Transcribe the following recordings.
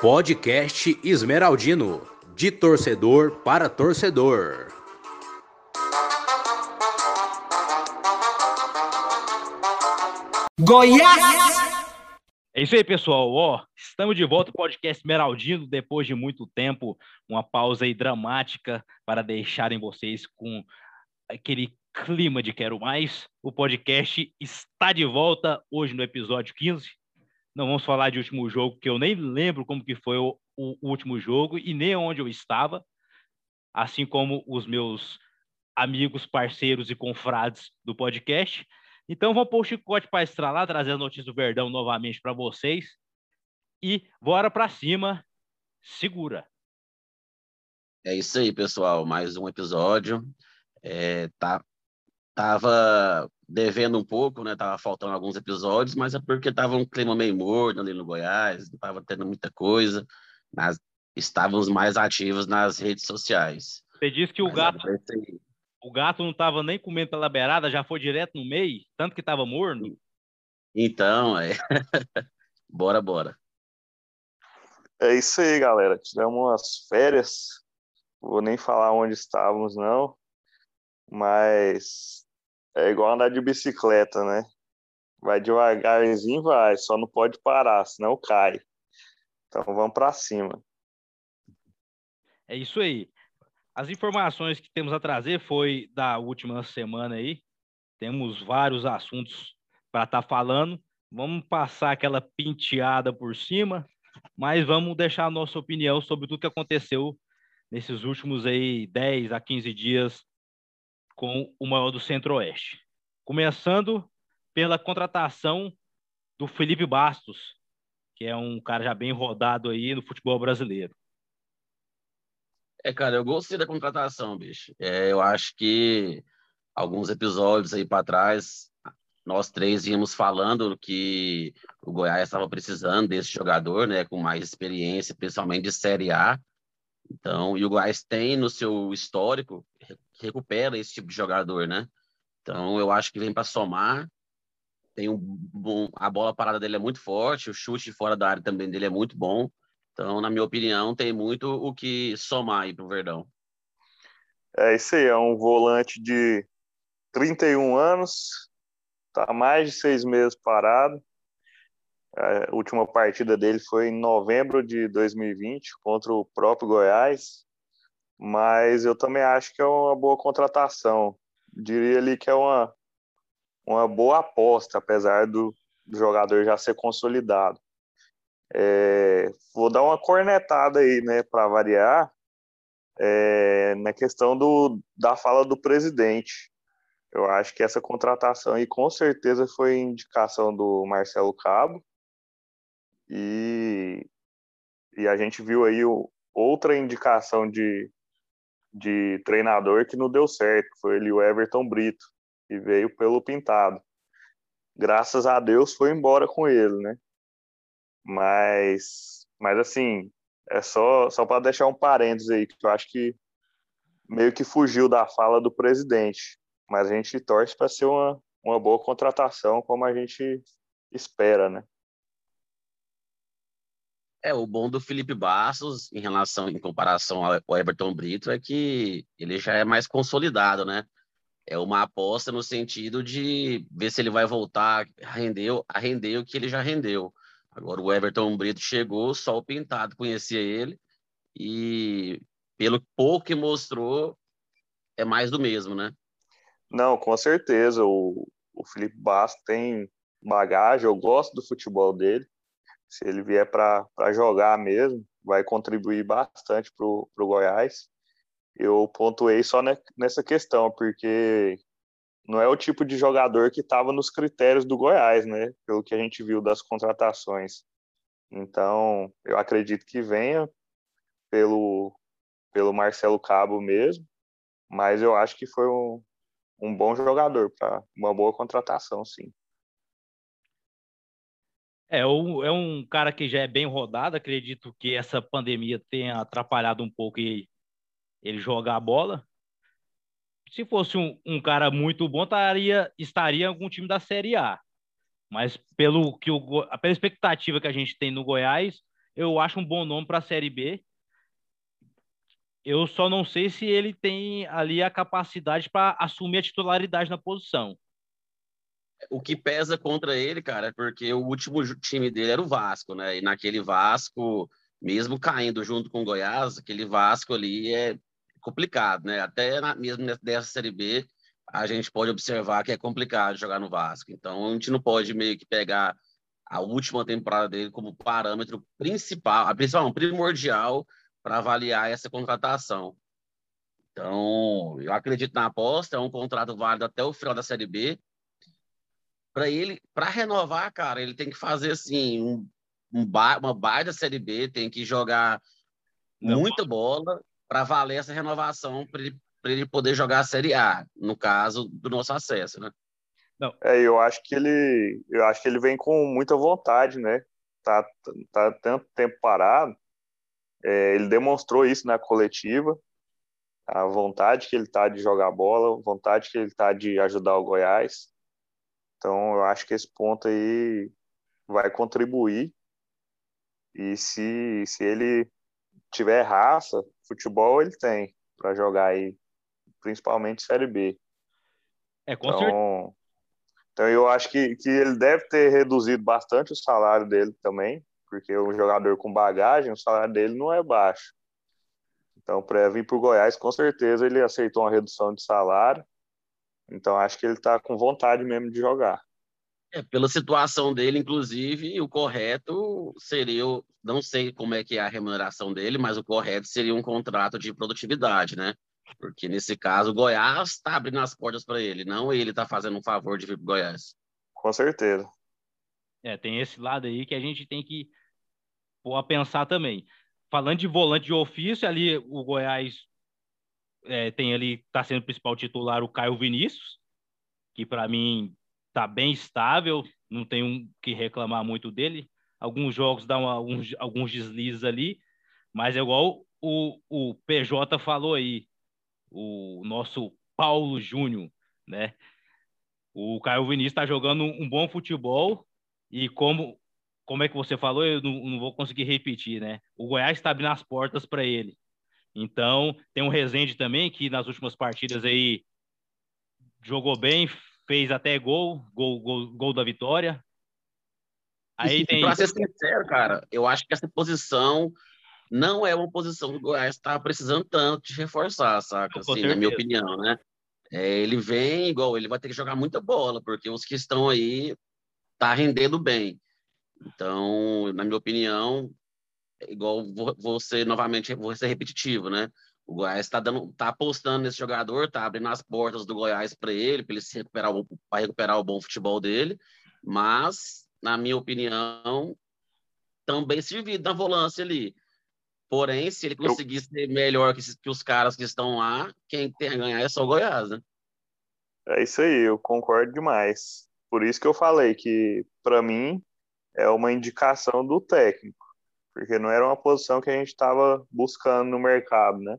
Podcast Esmeraldino, de torcedor para torcedor. Goiás! É isso aí, pessoal. Ó, estamos de volta ao podcast Esmeraldino depois de muito tempo, uma pausa aí dramática para deixarem vocês com aquele clima de quero mais. O podcast está de volta hoje no episódio 15 não vamos falar de último jogo, que eu nem lembro como que foi o, o, último jogo e nem onde eu estava, assim como os meus amigos, parceiros e confrades do podcast. Então vamos pôr o chicote para estralar, trazer a notícia do Verdão novamente para vocês. E bora para cima, segura. É isso aí, pessoal. Mais um episódio. É, tá, tava devendo um pouco, né? Tava faltando alguns episódios, mas é porque tava um clima meio morno ali no Goiás, não tava tendo muita coisa. Mas estávamos mais ativos nas redes sociais. Você disse que o mas gato o gato não tava nem comendo pela beirada, já foi direto no meio, tanto que tava morno. Então, é. bora, bora. É isso aí, galera. Tiramos umas férias. Vou nem falar onde estávamos, não. Mas é igual andar de bicicleta, né? Vai devagarzinho, vai, só não pode parar, senão cai. Então vamos para cima. É isso aí. As informações que temos a trazer foi da última semana aí. Temos vários assuntos para estar tá falando. Vamos passar aquela penteada por cima, mas vamos deixar a nossa opinião sobre tudo que aconteceu nesses últimos aí 10 a 15 dias com o maior do Centro-Oeste. Começando pela contratação do Felipe Bastos, que é um cara já bem rodado aí no futebol brasileiro. É, cara, eu gostei da contratação, bicho. É, eu acho que alguns episódios aí para trás, nós três íamos falando que o Goiás estava precisando desse jogador, né, com mais experiência, principalmente de Série A. Então, e o Goiás tem no seu histórico recupera esse tipo de jogador, né? Então, eu acho que vem para somar. Tem um bom, a bola parada dele é muito forte, o chute fora da área também dele é muito bom. Então, na minha opinião, tem muito o que somar aí pro Verdão. É isso aí, é um volante de 31 anos, tá mais de seis meses parado. A última partida dele foi em novembro de 2020 contra o próprio Goiás mas eu também acho que é uma boa contratação. Diria ali que é uma, uma boa aposta, apesar do, do jogador já ser consolidado. É, vou dar uma cornetada aí, né, para variar, é, na questão do, da fala do presidente. Eu acho que essa contratação aí com certeza foi indicação do Marcelo Cabo. E, e a gente viu aí o, outra indicação de, de treinador que não deu certo. Foi ele, o Everton Brito, que veio pelo Pintado. Graças a Deus foi embora com ele, né? Mas, mas assim, é só, só para deixar um parênteses aí, que eu acho que meio que fugiu da fala do presidente. Mas a gente torce para ser uma, uma boa contratação, como a gente espera, né? É, o bom do Felipe Bastos, em relação, em comparação ao Everton Brito, é que ele já é mais consolidado, né? É uma aposta no sentido de ver se ele vai voltar a render, a render o que ele já rendeu. Agora, o Everton Brito chegou, só o Pintado conhecia ele, e pelo pouco que mostrou, é mais do mesmo, né? Não, com certeza. O, o Felipe Bastos tem bagagem, eu gosto do futebol dele se ele vier para jogar mesmo, vai contribuir bastante para o Goiás. Eu pontuei só nessa questão, porque não é o tipo de jogador que estava nos critérios do Goiás, né? Pelo que a gente viu das contratações. Então, eu acredito que venha pelo, pelo Marcelo Cabo mesmo, mas eu acho que foi um, um bom jogador para uma boa contratação, sim. É, o, é um cara que já é bem rodado. Acredito que essa pandemia tenha atrapalhado um pouco ele, ele jogar a bola. Se fosse um, um cara muito bom, estaria, estaria em algum time da Série A. Mas pelo que o, pela expectativa que a gente tem no Goiás, eu acho um bom nome para a Série B. Eu só não sei se ele tem ali a capacidade para assumir a titularidade na posição. O que pesa contra ele, cara, é porque o último time dele era o Vasco, né? E naquele Vasco, mesmo caindo junto com o Goiás, aquele Vasco ali é complicado, né? Até na, mesmo dessa Série B, a gente pode observar que é complicado jogar no Vasco. Então, a gente não pode meio que pegar a última temporada dele como parâmetro principal, a principal, primordial para avaliar essa contratação. Então, eu acredito na aposta, é um contrato válido até o final da Série B. Para ele, para renovar, cara, ele tem que fazer assim um, um bar, uma baita Série B, tem que jogar Não muita bola para valer essa renovação para ele, ele poder jogar a Série A, no caso do nosso acesso, né? Não. É, eu acho que ele, eu acho que ele vem com muita vontade, né? Tá, tá tanto tempo parado é, ele demonstrou isso na coletiva, a vontade que ele está de jogar bola, a vontade que ele está de ajudar o Goiás. Então, eu acho que esse ponto aí vai contribuir. E se, se ele tiver raça, futebol ele tem para jogar aí, principalmente Série B. É, com então, certeza. Então, eu acho que, que ele deve ter reduzido bastante o salário dele também, porque o jogador com bagagem, o salário dele não é baixo. Então, para vir para o Goiás, com certeza ele aceitou uma redução de salário. Então, acho que ele está com vontade mesmo de jogar. É, pela situação dele, inclusive, o correto seria, não sei como é que é a remuneração dele, mas o correto seria um contrato de produtividade, né? Porque nesse caso, o Goiás está abrindo as portas para ele, não ele está fazendo um favor de vir para o Goiás. Com certeza. É, tem esse lado aí que a gente tem que pôr a pensar também. Falando de volante de ofício, ali o Goiás é, tem ali, está sendo o principal titular o Caio Vinícius, que para mim está bem estável, não tenho um que reclamar muito dele. Alguns jogos dão alguns, alguns deslizes ali, mas é igual o, o PJ falou aí, o nosso Paulo Júnior, né? O Caio Vinícius está jogando um bom futebol e como como é que você falou, eu não, não vou conseguir repetir, né? O Goiás está abrindo as portas para ele. Então, tem um Rezende também, que nas últimas partidas aí jogou bem, fez até gol, gol, gol, gol da vitória. Aí tem... Para ser sincero, cara, eu acho que essa posição não é uma posição que o Goiás está precisando tanto de reforçar, saca? Assim, na minha opinião, né? É, ele vem igual, ele vai ter que jogar muita bola, porque os que estão aí tá rendendo bem. Então, na minha opinião, igual vou, ser novamente, vou ser repetitivo, né? O Goiás está dando, tá apostando nesse jogador, tá abrindo as portas do Goiás para ele, para ele se recuperar, para recuperar o bom futebol dele, mas na minha opinião, também servido na volância ali. Porém, se ele conseguir Eu... ser melhor que, que, os caras que estão lá, quem tem a ganhar é só o Goiás, né? É isso aí, eu concordo demais. Por isso que eu falei que, para mim, é uma indicação do técnico, porque não era uma posição que a gente estava buscando no mercado, né?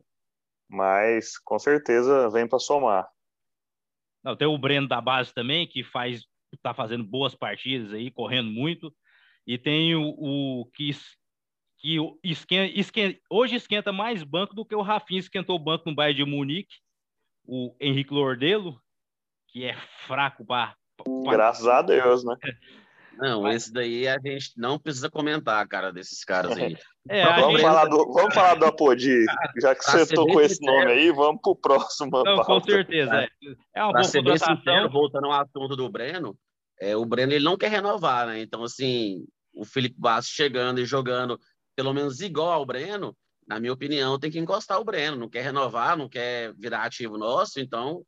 Mas com certeza vem para somar. Não, tem o Breno da base também, que faz está fazendo boas partidas aí, correndo muito. E tem o, o que, que esquenta, esquenta, hoje esquenta mais banco do que o Rafinha esquentou o banco no Bayern de Munique, o Henrique Lordelo, que é fraco para. Graças a Deus, né? Não, Mas... esse daí a gente não precisa comentar, cara, desses caras aí. É, vamos, gente... falar do, vamos falar do Apodi, já que você tocou esse nome aí, vamos pro próximo. Não, com certeza. É, é uma pra boa ser sincero, voltando ao assunto do Breno, é, o Breno ele não quer renovar, né? Então, assim, o Felipe Bastos chegando e jogando pelo menos igual ao Breno, na minha opinião, tem que encostar o Breno. Não quer renovar, não quer virar ativo nosso, então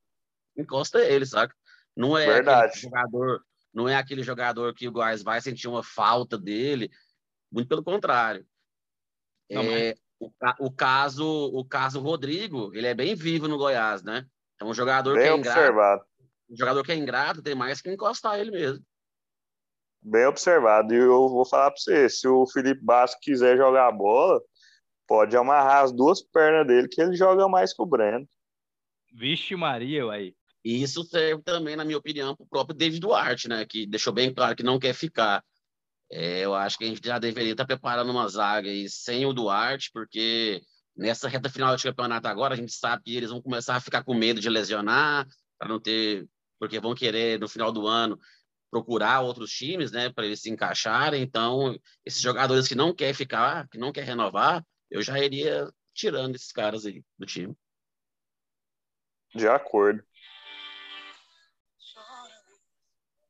encosta ele, saca? Não é Verdade. jogador não é aquele jogador que o Goiás vai sentir uma falta dele, muito pelo contrário. Não, é, mas... o, o, caso o caso Rodrigo, ele é bem vivo no Goiás, né? É um jogador bem que é observado. ingrato. Um jogador que é ingrato tem mais que encostar ele mesmo. Bem observado. E eu vou falar para você, se o Felipe Basco quiser jogar a bola, pode amarrar as duas pernas dele que ele joga mais que o Breno. Vixe Maria, aí. E isso serve também, na minha opinião, para o próprio David Duarte, né? Que deixou bem claro que não quer ficar. É, eu acho que a gente já deveria estar preparando uma zaga aí sem o Duarte, porque nessa reta final do campeonato agora, a gente sabe que eles vão começar a ficar com medo de lesionar, para não ter. Porque vão querer, no final do ano, procurar outros times, né, para eles se encaixarem. Então, esses jogadores que não quer ficar, que não quer renovar, eu já iria tirando esses caras aí do time. De acordo.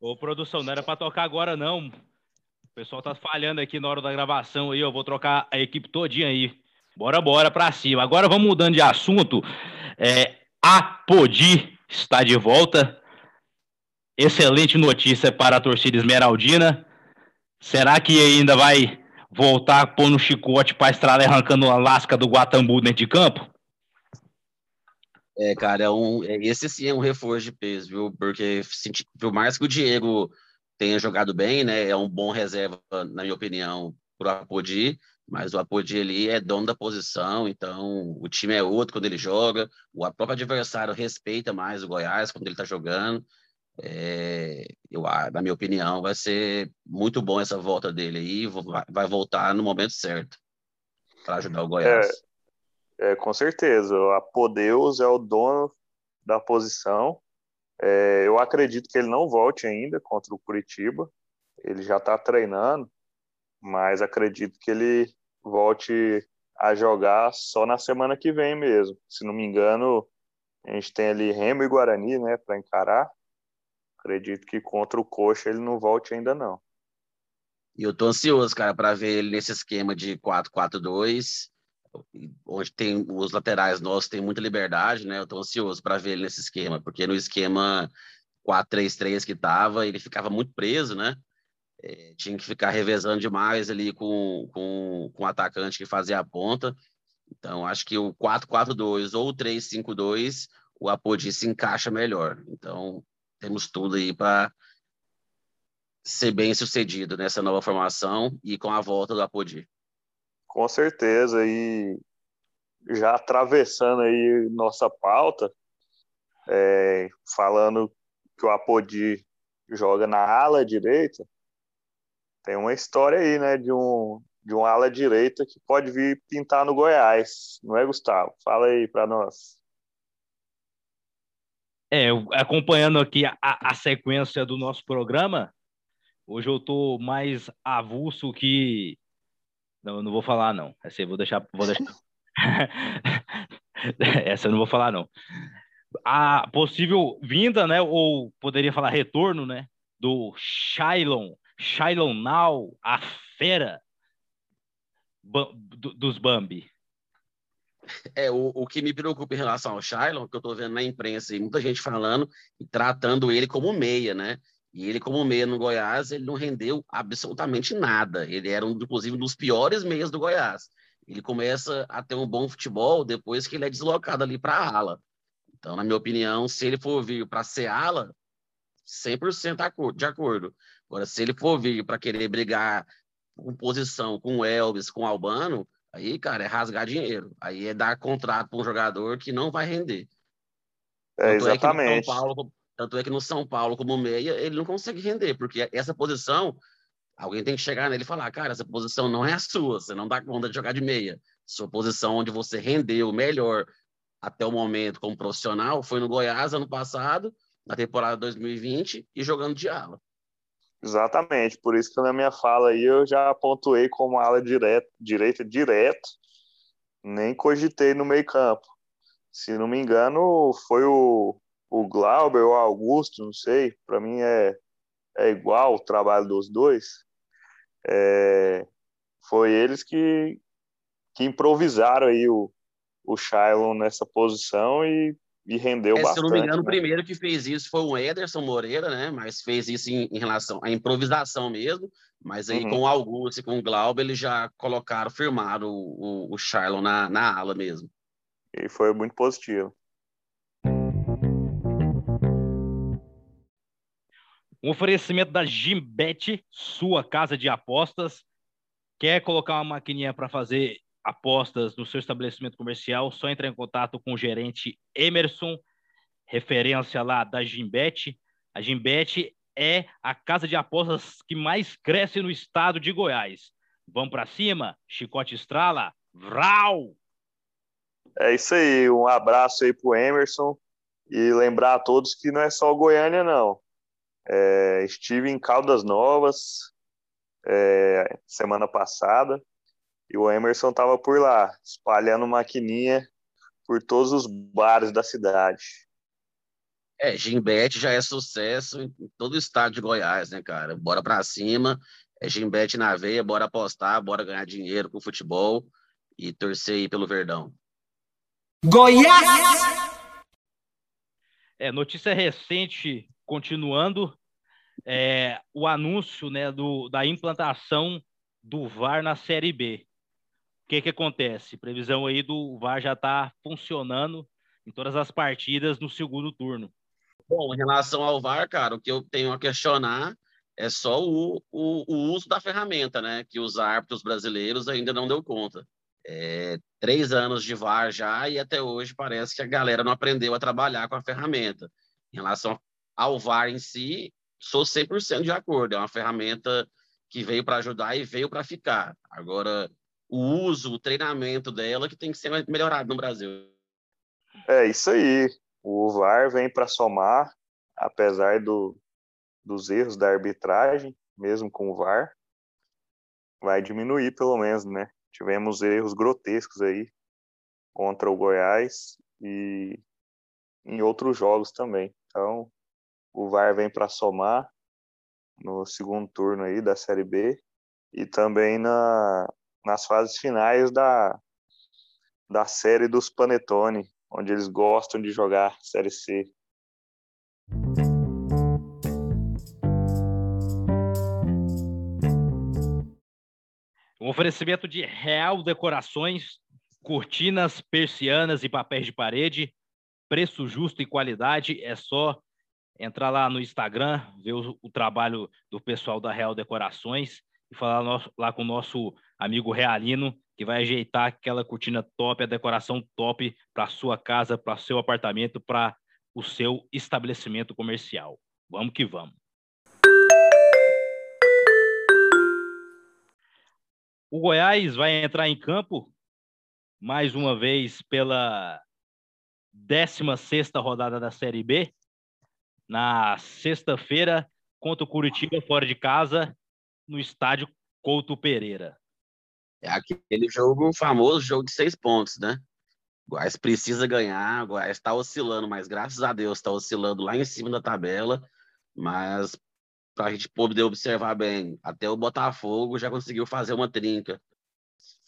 Ô, produção, não era para tocar agora, não. O pessoal tá falhando aqui na hora da gravação aí, eu vou trocar a equipe todinha aí. Bora, bora pra cima. Agora vamos mudando de assunto. É, a Podi está de volta. Excelente notícia para a torcida esmeraldina. Será que ainda vai voltar pondo chicote para estrada arrancando a lasca do Guatambu dentro de campo? É, cara, é um, é, esse sim é um reforço de peso, viu? Porque por mais que o Diego tenha jogado bem, né? É um bom reserva, na minha opinião, para o Apodi, mas o Apodi ali é dono da posição, então o time é outro quando ele joga, o próprio adversário respeita mais o Goiás quando ele está jogando. É, eu, na minha opinião, vai ser muito bom essa volta dele aí, vai voltar no momento certo para ajudar o Goiás. É, é, com certeza, a Podeus é o dono da posição. É, eu acredito que ele não volte ainda contra o Curitiba. Ele já está treinando, mas acredito que ele volte a jogar só na semana que vem mesmo. Se não me engano, a gente tem ali Remo e Guarani, né, para encarar. Acredito que contra o Coxa ele não volte ainda não. E eu tô ansioso, cara, para ver ele nesse esquema de 4-4-2, onde tem os laterais nossos têm muita liberdade, né? Eu tô ansioso para ver ele nesse esquema, porque no esquema 4-3-3 que tava, ele ficava muito preso, né? É, tinha que ficar revezando demais ali com, com, com o atacante que fazia a ponta. Então, acho que o 4-4-2 ou o 3-5-2, o Apodi se encaixa melhor. Então, temos tudo aí para ser bem sucedido nessa nova formação e com a volta do Apodi. Com certeza, e já atravessando aí nossa pauta, é, falando que o Apodi joga na ala direita, tem uma história aí, né, de um, de um ala direita que pode vir pintar no Goiás, não é, Gustavo? Fala aí para nós. É, acompanhando aqui a, a, sequência do nosso programa, hoje eu tô mais avulso que. Não, não vou falar, não. Essa eu vou deixar. Vou deixar... Essa eu não vou falar, não. A possível vinda, né? Ou poderia falar retorno, né? Do Shailon, Shailon Now, a fera dos Bambi. É, o, o que me preocupa em relação ao Shailon, que eu estou vendo na imprensa e muita gente falando e tratando ele como meia, né? E ele, como meia no Goiás, ele não rendeu absolutamente nada. Ele era, um, inclusive, um dos piores meias do Goiás. Ele começa a ter um bom futebol depois que ele é deslocado ali para a ala. Então, na minha opinião, se ele for vir para ser ala, 100% de acordo. Agora, se ele for vir para querer brigar com posição com o Elvis, com o Albano, Aí, cara, é rasgar dinheiro. Aí é dar contrato para um jogador que não vai render. É, exatamente. É Paulo, tanto é que no São Paulo, como meia, ele não consegue render, porque essa posição, alguém tem que chegar nele e falar, cara, essa posição não é a sua, você não dá conta de jogar de meia. Sua posição onde você rendeu melhor até o momento como profissional foi no Goiás ano passado, na temporada 2020, e jogando de ala. Exatamente, por isso que na minha fala aí eu já pontuei como ala direto, direita direto, nem cogitei no meio campo. Se não me engano, foi o, o Glauber ou o Augusto, não sei, para mim é, é igual o trabalho dos dois. É, foi eles que, que improvisaram aí o, o Shailon nessa posição e e rendeu é, bastante. Se eu não me engano, né? o primeiro que fez isso foi o Ederson Moreira, né? Mas fez isso em, em relação à improvisação mesmo. Mas aí uhum. com o Augusto e com o Glauber, eles já colocaram, firmaram o, o, o Charlon na, na ala mesmo. E foi muito positivo. Um oferecimento da Gimbet, sua casa de apostas. Quer colocar uma maquininha para fazer apostas no seu estabelecimento comercial, só entrar em contato com o gerente Emerson. referência lá da Gimbet. A Gimbet é a casa de apostas que mais cresce no estado de Goiás. Vamos para cima, Chicote Estrala, Vral! É isso aí, um abraço aí pro Emerson e lembrar a todos que não é só Goiânia, não. É, estive em Caldas Novas é, semana passada e o Emerson estava por lá, espalhando maquininha por todos os bares da cidade. É, Gimbet já é sucesso em todo o estado de Goiás, né, cara? Bora pra cima, é Gimbet na veia, bora apostar, bora ganhar dinheiro com futebol e torcer aí pelo Verdão. Goiás! É, notícia recente, continuando, é, o anúncio né, do, da implantação do VAR na Série B. O que, que acontece? Previsão aí do VAR já está funcionando em todas as partidas no segundo turno. Bom, em relação ao VAR, cara, o que eu tenho a questionar é só o, o, o uso da ferramenta, né? Que os árbitros brasileiros ainda não deu conta. É, três anos de VAR já e até hoje parece que a galera não aprendeu a trabalhar com a ferramenta. Em relação ao VAR em si, sou 100% de acordo. É uma ferramenta que veio para ajudar e veio para ficar. Agora, o uso, o treinamento dela que tem que ser melhorado no Brasil. É isso aí. O VAR vem para somar, apesar do, dos erros da arbitragem, mesmo com o VAR, vai diminuir pelo menos, né? Tivemos erros grotescos aí contra o Goiás e em outros jogos também. Então, o VAR vem para somar no segundo turno aí da Série B e também na, nas fases finais da, da série dos Panetone, onde eles gostam de jogar Série C. Um oferecimento de Real Decorações, cortinas, persianas e papéis de parede. Preço justo e qualidade. É só entrar lá no Instagram, ver o, o trabalho do pessoal da Real Decorações e falar no, lá com o nosso amigo Realino, que vai ajeitar aquela cortina top, a decoração top para sua casa, para seu apartamento, para o seu estabelecimento comercial. Vamos que vamos. O Goiás vai entrar em campo mais uma vez pela 16 rodada da Série B, na sexta-feira, contra o Curitiba fora de casa, no estádio Couto Pereira. É aquele jogo, famoso jogo de seis pontos, né? O Goiás precisa ganhar, o Goiás está oscilando, mas graças a Deus está oscilando lá em cima da tabela. Mas para a gente poder observar bem, até o Botafogo já conseguiu fazer uma trinca,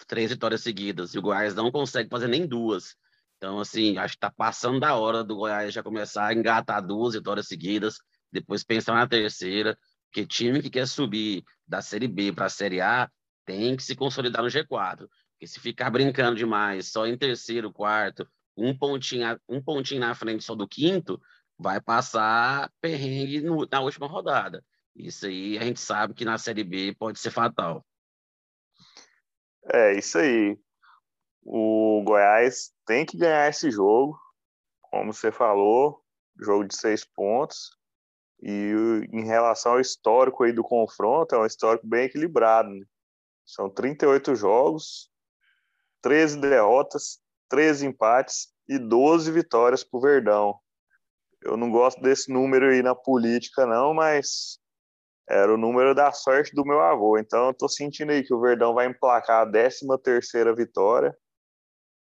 três vitórias seguidas, e o Goiás não consegue fazer nem duas. Então, assim, acho que está passando da hora do Goiás já começar a engatar duas vitórias seguidas, depois pensar na terceira, porque time que quer subir da Série B para a Série A tem que se consolidar no G4. Porque se ficar brincando demais, só em terceiro, quarto, um pontinho, um pontinho na frente só do quinto, vai passar perrengue no, na última rodada. Isso aí a gente sabe que na Série B pode ser fatal. É, isso aí. O Goiás tem que ganhar esse jogo, como você falou, jogo de seis pontos. E em relação ao histórico aí do confronto, é um histórico bem equilibrado. Né? São 38 jogos, 13 derrotas, 13 empates e 12 vitórias para o Verdão. Eu não gosto desse número aí na política, não, mas era o número da sorte do meu avô. Então, eu tô sentindo aí que o Verdão vai emplacar a 13 terceira vitória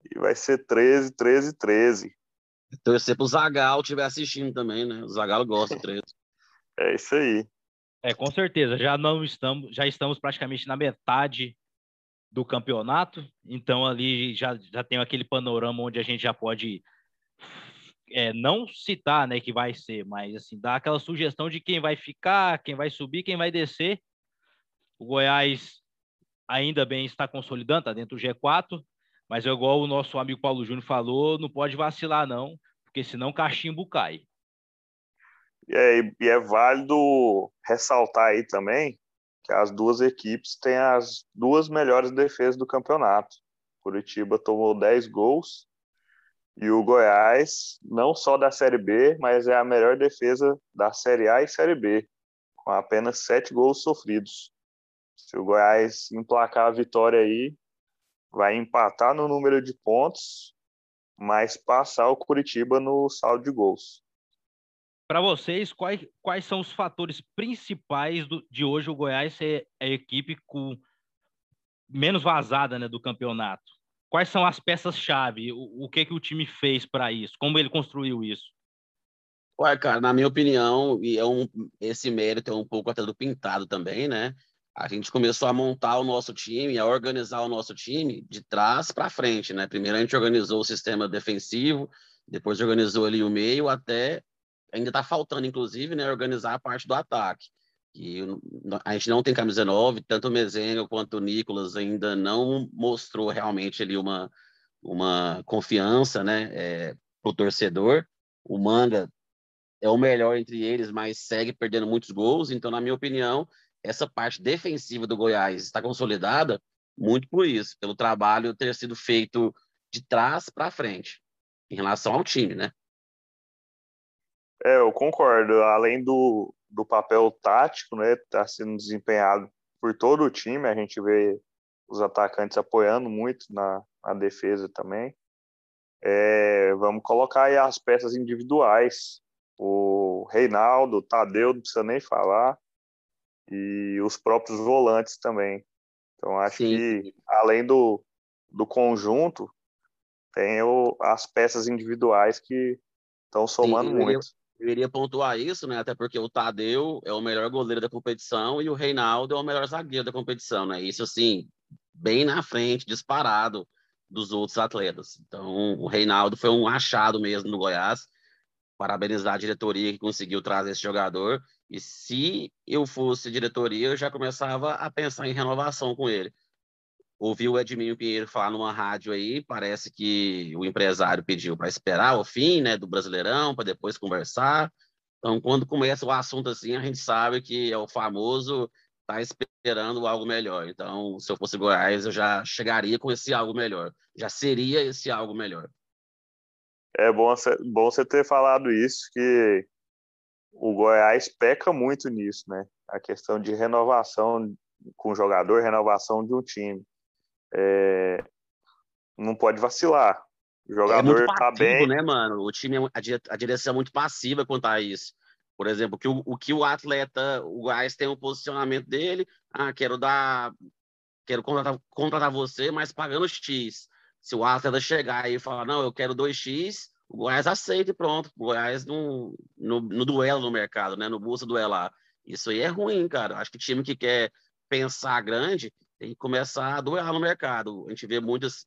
e vai ser 13, 13, 13. Torcer pro Zagal estiver assistindo também, né? O Zagal gosta de 13. é isso aí. É, com certeza. Já não estamos, já estamos praticamente na metade do campeonato, então ali já, já tem aquele panorama onde a gente já pode é, não citar, né, que vai ser, mas assim, dar aquela sugestão de quem vai ficar, quem vai subir, quem vai descer. O Goiás ainda bem está consolidando, está dentro do G4, mas é igual o nosso amigo Paulo Júnior falou, não pode vacilar não, porque senão cachimbo cai. É, e é válido ressaltar aí também que as duas equipes têm as duas melhores defesas do campeonato. Curitiba tomou 10 gols E o Goiás, não só da Série B, mas é a melhor defesa da Série A e Série B, com apenas sete gols sofridos. Se o Goiás emplacar a vitória aí, vai empatar no número de pontos, mas passar o Curitiba no saldo de gols. Para vocês, quais, quais são os fatores principais do, de hoje o Goiás ser a equipe com menos vazada né, do campeonato? Quais são as peças-chave? O, o, que, que o time fez para isso? Como ele construiu isso? Ué, cara, na minha opinião, e é um, esse mérito é um pouco até do pintado também, né? A gente começou a montar o nosso time, a organizar o nosso time de trás para frente, né? Primeiro a gente organizou o sistema defensivo, depois organizou ali o meio, até ainda está faltando, inclusive, né, organizar a parte do ataque. E a gente não tem camisa 9, tanto o Mezenga quanto o Nicolas ainda não mostrou realmente ali uma, uma confiança né, é, para o torcedor. O Manga é o melhor entre eles, mas segue perdendo muitos gols. Então, na minha opinião, essa parte defensiva do Goiás está consolidada muito por isso, pelo trabalho ter sido feito de trás para frente, em relação ao time, né? É, eu concordo. Além do, do papel tático, né, está sendo desempenhado por todo o time. A gente vê os atacantes apoiando muito na, na defesa também. É, vamos colocar aí as peças individuais. O Reinaldo, o Tadeu, não precisa nem falar. E os próprios volantes também. Então, acho Sim. que, além do, do conjunto, tem o, as peças individuais que estão somando Sim, muito. Eu iria pontuar isso, né? Até porque o Tadeu é o melhor goleiro da competição e o Reinaldo é o melhor zagueiro da competição, né? Isso, assim, bem na frente, disparado dos outros atletas. Então, o Reinaldo foi um achado mesmo no Goiás. Parabenizar a diretoria que conseguiu trazer esse jogador. E se eu fosse diretoria, eu já começava a pensar em renovação com ele ouvi o Edminho Pinheiro falar numa rádio aí, parece que o empresário pediu para esperar o fim né, do Brasileirão, para depois conversar. Então, quando começa o assunto assim, a gente sabe que é o famoso tá esperando algo melhor. Então, se eu fosse Goiás, eu já chegaria com esse algo melhor. Já seria esse algo melhor. É bom, bom você ter falado isso, que o Goiás peca muito nisso, né? A questão de renovação com o jogador, renovação de um time é, não pode vacilar. O jogador é muito tá bem. né, mano? O time, é a direção é muito passiva quanto a isso. Por exemplo, que o, o que o atleta, o Gás tem um posicionamento dele, ah, quero dar, quero contratar, contratar você, mas pagando X. Se o atleta chegar e falar, não, eu quero 2X, o Goiás aceita e pronto. O Goiás no, no, no duelo no mercado, né? No busca duelar. Isso aí é ruim, cara. Acho que time que quer pensar grande tem que começar a doer no mercado. A gente vê muitas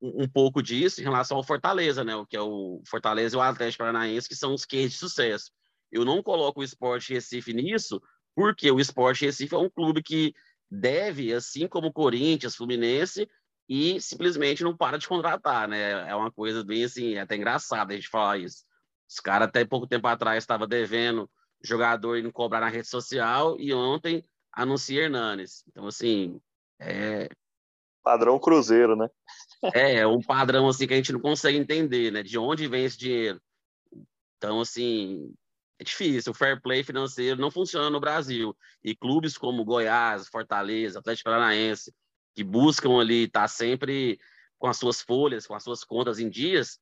um, um, pouco disso em relação ao Fortaleza, né? O que é o Fortaleza e o Atlético Paranaense, que são os cases de sucesso. Eu não coloco o Esporte Recife nisso, porque o Esporte Recife é um clube que deve, assim como o Corinthians, Fluminense, e simplesmente não para de contratar, né? É uma coisa bem assim, é até engraçado a gente falar isso. Os caras até pouco tempo atrás estavam devendo jogador indo cobrar na rede social e ontem anuncia Hernanes. Então, assim, é... Padrão Cruzeiro, né? é, é um padrão assim que a gente não consegue entender, né? De onde vem esse dinheiro. Então, assim, é difícil. O fair play financeiro não funciona no Brasil. E clubes como Goiás, Fortaleza, Atlético Paranaense, que buscam ali estar tá sempre com as suas folhas, com as suas contas em dias,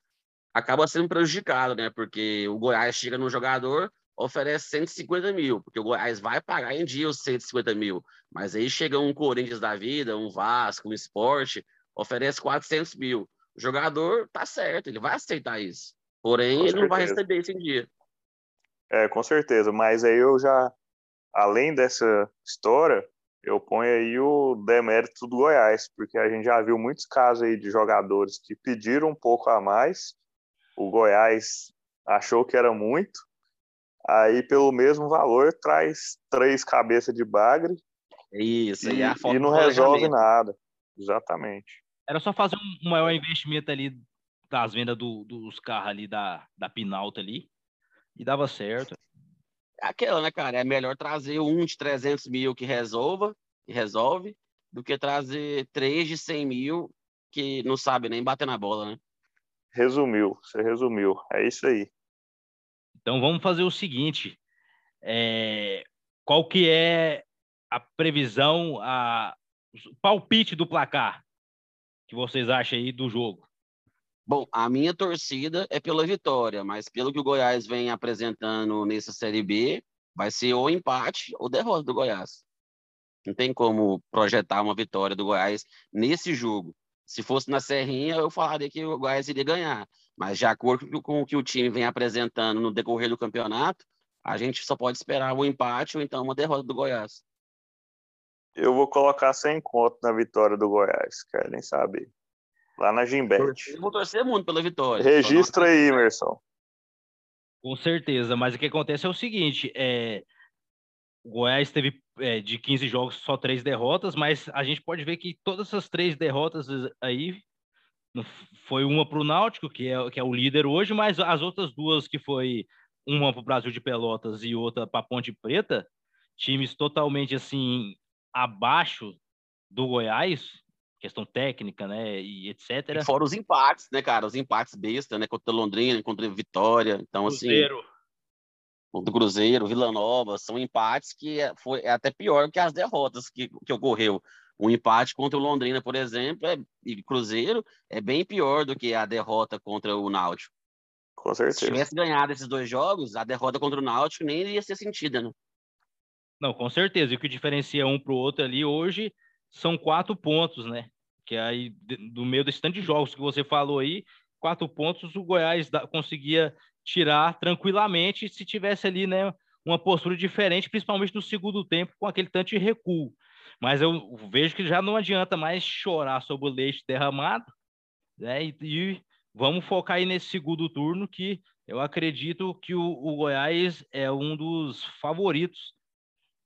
acaba sendo prejudicado, né? Porque o Goiás chega no jogador, oferece 150 mil, porque o Goiás vai pagar em dia os 150 mil. Mas aí chega um Corinthians da vida, um Vasco, um Esporte, oferece 400 mil. O jogador tá certo, ele vai aceitar isso. Porém, com ele certeza. não vai receber isso em dia. É, com certeza. Mas aí eu já, além dessa história, eu ponho aí o demérito do Goiás, porque a gente já viu muitos casos aí de jogadores que pediram um pouco a mais, o Goiás achou que era muito, aí pelo mesmo valor traz três cabeças de bagre isso, e, e, a e não resolve nada. Exatamente. Era só fazer um maior investimento ali das vendas do, dos carros ali da, da Pinalta ali e dava certo. É aquela, né, cara? É melhor trazer um de 300 mil que resolva, que resolve, do que trazer três de 100 mil que não sabe nem bater na bola, né? resumiu, você resumiu. É isso aí. Então vamos fazer o seguinte: é, qual que é a previsão, a o palpite do placar que vocês acham aí do jogo? Bom, a minha torcida é pela vitória, mas pelo que o Goiás vem apresentando nessa Série B, vai ser ou empate ou derrota do Goiás. Não tem como projetar uma vitória do Goiás nesse jogo. Se fosse na Serrinha, eu falaria que o Goiás iria ganhar. Mas de acordo com o que o time vem apresentando no decorrer do campeonato, a gente só pode esperar um empate ou então uma derrota do Goiás. Eu vou colocar sem conto na vitória do Goiás, querem saber. Lá na Gimbet. Eu vou torcer muito pela vitória. Registra aí, Emerson. Com certeza, mas o que acontece é o seguinte: é, o Goiás teve é, de 15 jogos só três derrotas, mas a gente pode ver que todas essas três derrotas aí foi uma para o Náutico, que é, que é o líder hoje, mas as outras duas, que foi uma para o Brasil de Pelotas e outra para Ponte Preta, times totalmente assim abaixo do Goiás, questão técnica, né, e etc. E fora os empates, né, cara, os empates besta, né, contra Londrina, contra Vitória, então assim, Cruzeiro. assim do Cruzeiro, Vila Nova, são empates que é, foi é até pior que as derrotas que, que ocorreu. Um empate contra o Londrina, por exemplo, é, e Cruzeiro é bem pior do que a derrota contra o Náutico. Com certeza. Se tivesse ganhado esses dois jogos, a derrota contra o Náutico nem iria ser sentida, né? Não, com certeza. E o que diferencia um para o outro ali hoje são quatro pontos, né? Que aí, do meio desse tanto de jogos que você falou aí, quatro pontos o Goiás conseguia tirar tranquilamente se tivesse ali, né, uma postura diferente, principalmente no segundo tempo, com aquele tanto de recuo. Mas eu vejo que já não adianta mais chorar sobre o leite derramado, né? E, e vamos focar aí nesse segundo turno, que eu acredito que o, o Goiás é um dos favoritos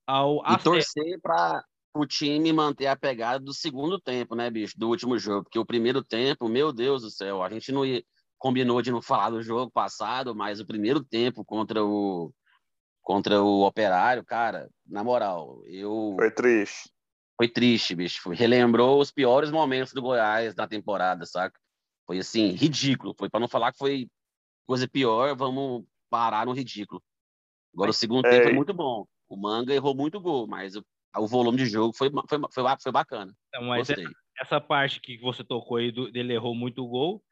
ao E torcer para o time manter a pegada do segundo tempo, né, bicho? Do último jogo. Porque o primeiro tempo, meu Deus do céu, a gente não ia combinou de não falar do jogo passado, mas o primeiro tempo contra o contra o Operário, cara, na moral, eu foi triste. Foi triste, bicho. Relembrou os piores momentos do Goiás na temporada, saca? Foi assim, ridículo. Foi para não falar que foi coisa pior, vamos parar no ridículo. Agora o segundo é... tempo foi muito bom. O Manga errou muito gol, mas o, o volume de jogo foi, foi, foi, foi bacana. Então, mas essa, essa, parte que você tocou aí, do, dele errou muito gol,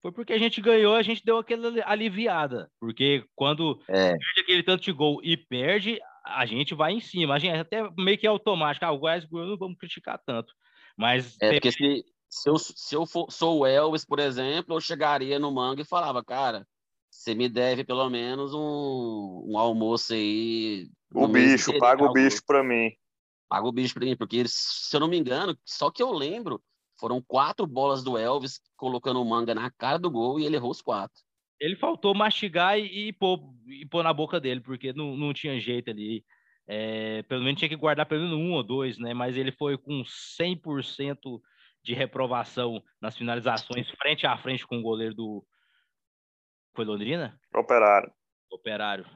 foi porque a gente ganhou, a gente deu aquela aliviada. Porque quando é. perde aquele tanto de gol e perde, a gente vai em cima. A gente até meio que é automático. Ah, o Goiás não vamos criticar tanto. Mas. É, tem... porque se, se eu, se eu for, sou o Elvis, por exemplo, eu chegaria no Manga e falava, cara, você me deve pelo menos um, um almoço aí. O bicho, paga o bicho para mim. Paga o bicho para mim, porque se eu não me engano, só que eu lembro foram quatro bolas do Elvis colocando o manga na cara do gol e ele errou os quatro. Ele faltou mastigar e, e, pôr, e pôr na boca dele, porque não, não tinha jeito ali. É, pelo menos tinha que guardar pelo menos um ou dois, né? Mas ele foi com 100% de reprovação nas finalizações frente a frente com o goleiro do. Foi Londrina? Operário. Operário.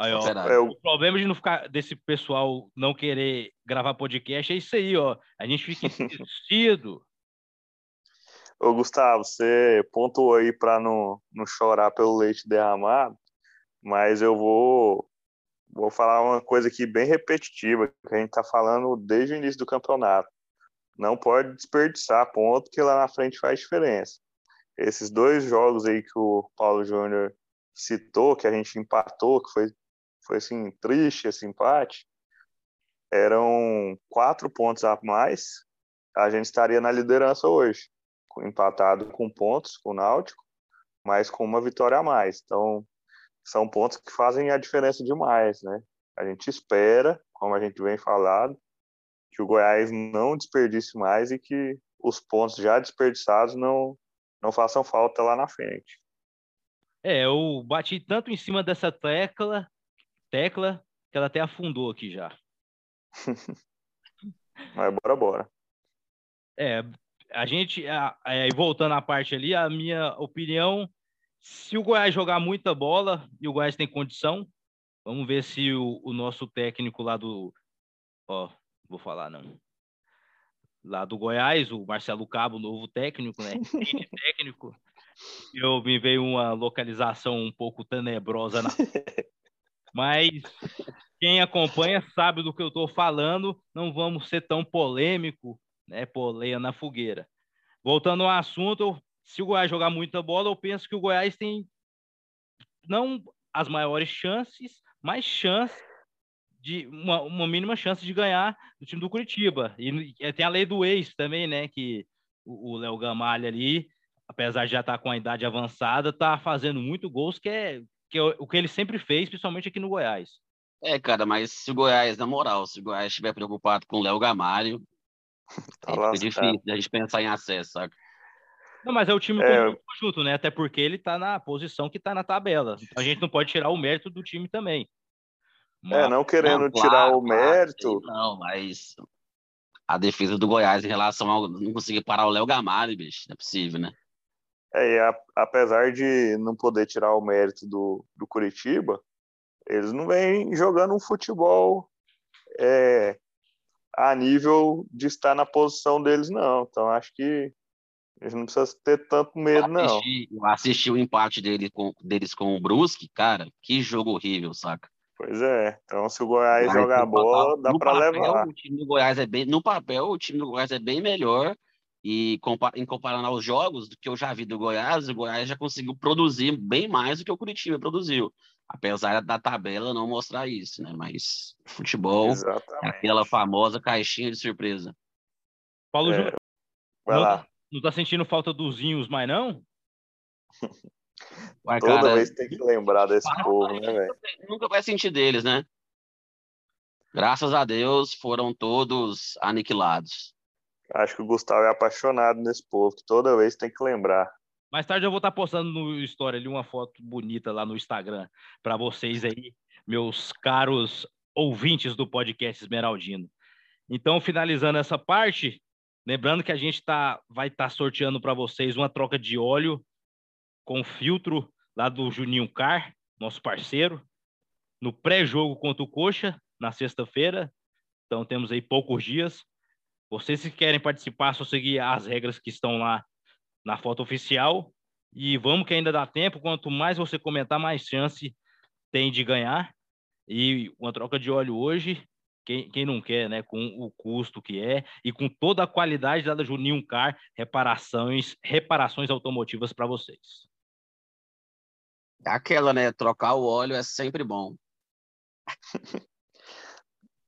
Aí, ó, é o problema de não ficar desse pessoal não querer gravar podcast é isso aí, ó. A gente fica esquecido. Ô, Gustavo, você pontuou aí para não, não chorar pelo leite derramado, mas eu vou, vou falar uma coisa aqui bem repetitiva, que a gente está falando desde o início do campeonato. Não pode desperdiçar ponto, que lá na frente faz diferença. Esses dois jogos aí que o Paulo Júnior citou, que a gente empatou, que foi, foi assim, triste esse empate, eram quatro pontos a mais, a gente estaria na liderança hoje empatado com pontos com o Náutico, mas com uma vitória a mais. Então, são pontos que fazem a diferença demais, né? A gente espera, como a gente vem falado, que o Goiás não desperdice mais e que os pontos já desperdiçados não, não façam falta lá na frente. É, eu bati tanto em cima dessa tecla, tecla que ela até afundou aqui já. Mas bora, bora. É, a gente, é, voltando à parte ali, a minha opinião, se o Goiás jogar muita bola e o Goiás tem condição, vamos ver se o, o nosso técnico lá do, ó, vou falar não, lá do Goiás, o Marcelo Cabo, novo técnico, né? técnico, Eu me veio uma localização um pouco tenebrosa na. Mas quem acompanha sabe do que eu estou falando. Não vamos ser tão polêmico, né? Poleia na fogueira. Voltando ao assunto, se o Goiás jogar muita bola, eu penso que o Goiás tem não as maiores chances, mas chance de uma, uma mínima chance de ganhar do time do Curitiba. E, tem a lei do ex também, né? Que o Léo Gamalha ali, apesar de já estar tá com a idade avançada, tá fazendo muito gols, que é, que é o que ele sempre fez, principalmente aqui no Goiás. É, cara, mas se o Goiás, na moral, se o Goiás estiver preocupado com o Léo Gamalho, tá é, difícil a gente pensar em acesso, sabe? Não, mas é o time é... conjunto, né? Até porque ele tá na posição que tá na tabela. Então a gente não pode tirar o mérito do time também. Mas... É, não querendo não, tirar claro, o mérito. Não, mas a defesa do Goiás em relação ao não conseguir parar o Léo Gamalho, bicho, não é possível, né? É, e a, apesar de não poder tirar o mérito do, do Curitiba, eles não vêm jogando um futebol é, a nível de estar na posição deles, não. Então acho que eles não precisam ter tanto medo, eu assisti, não. Eu assisti o empate dele com, deles com o Brusque, cara, que jogo horrível, saca? Pois é. Então, se o Goiás Mas, jogar bola, dá para levar. O time do Goiás é bem, no papel, o time do Goiás é bem melhor. E em comparando aos jogos do que eu já vi do Goiás, o Goiás já conseguiu produzir bem mais do que o Curitiba produziu. Apesar da tabela não mostrar isso, né? Mas futebol Exatamente. é aquela famosa caixinha de surpresa. Paulo é. Júnior. Vai não, lá. Não tá sentindo falta dos Zinhos mais, não? Ué, Toda cara, vez tem que lembrar desse povo, né, velho? Nunca vai sentir deles, né? Graças a Deus foram todos aniquilados. Acho que o Gustavo é apaixonado nesse povo, que toda vez tem que lembrar. Mais tarde eu vou estar postando no Story ali uma foto bonita lá no Instagram para vocês aí, meus caros ouvintes do podcast Esmeraldino. Então, finalizando essa parte, lembrando que a gente tá, vai estar tá sorteando para vocês uma troca de óleo com filtro lá do Juninho Car, nosso parceiro, no pré-jogo contra o Coxa, na sexta-feira. Então temos aí poucos dias. Vocês se querem participar, só seguir as regras que estão lá na foto oficial. E vamos que ainda dá tempo. Quanto mais você comentar, mais chance tem de ganhar. E uma troca de óleo hoje, quem, quem não quer, né? Com o custo que é e com toda a qualidade da Juninho Car, reparações, reparações automotivas para vocês. Aquela, né? Trocar o óleo é sempre bom.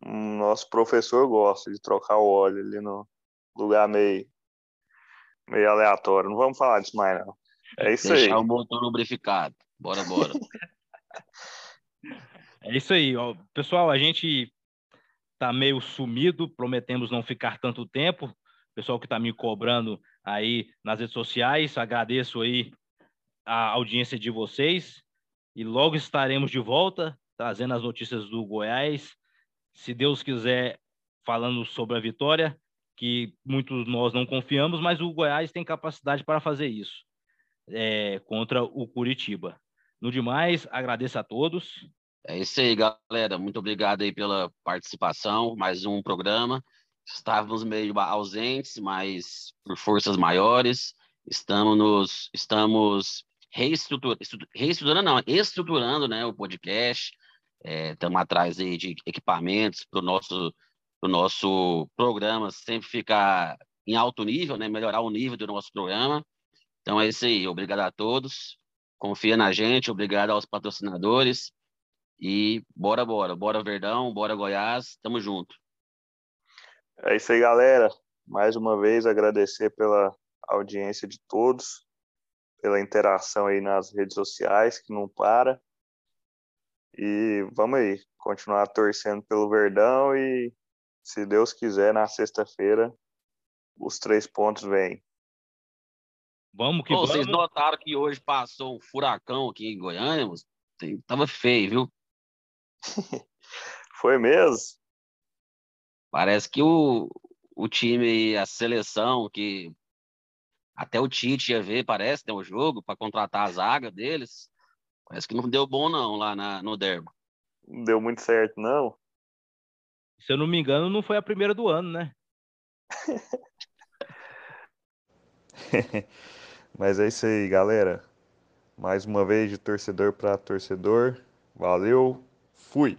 Nosso professor gosta de trocar o óleo ali no lugar meio, meio aleatório. Não vamos falar disso mais, não. É isso Deixar aí. o motor lubrificado. Bora, bora. é isso aí, ó. Pessoal, a gente tá meio sumido, prometemos não ficar tanto tempo. Pessoal que tá me cobrando aí nas redes sociais, agradeço aí a audiência de vocês e logo estaremos de volta trazendo as notícias do Goiás. Se Deus quiser, falando sobre a vitória, que muitos nós não confiamos, mas o Goiás tem capacidade para fazer isso é, contra o Curitiba. No demais, agradeço a todos. É isso aí, galera. Muito obrigado aí pela participação. Mais um programa. Estávamos meio ausentes, mas por forças maiores, estamos, nos, estamos reestrutura, reestruturando, não, estruturando né, o podcast. Estamos é, atrás aí de equipamentos para o nosso, pro nosso programa sempre ficar em alto nível, né, melhorar o nível do nosso programa. Então é isso aí. Obrigado a todos. Confia na gente. Obrigado aos patrocinadores. E bora, bora. Bora Verdão, bora Goiás. Tamo junto. É isso aí, galera. Mais uma vez agradecer pela audiência de todos pela interação aí nas redes sociais, que não para. E vamos aí, continuar torcendo pelo Verdão e, se Deus quiser, na sexta-feira, os três pontos vêm. Vamos que Pô, vamos. Vocês notaram que hoje passou um furacão aqui em Goiânia? Tava feio, viu? Foi mesmo? Parece que o, o time, a seleção que até o Tite ia ver, parece, tem um jogo para contratar a zaga deles. Parece que não deu bom, não, lá na, no Derby. Não deu muito certo, não. Se eu não me engano, não foi a primeira do ano, né? Mas é isso aí, galera. Mais uma vez de torcedor para torcedor. Valeu, fui!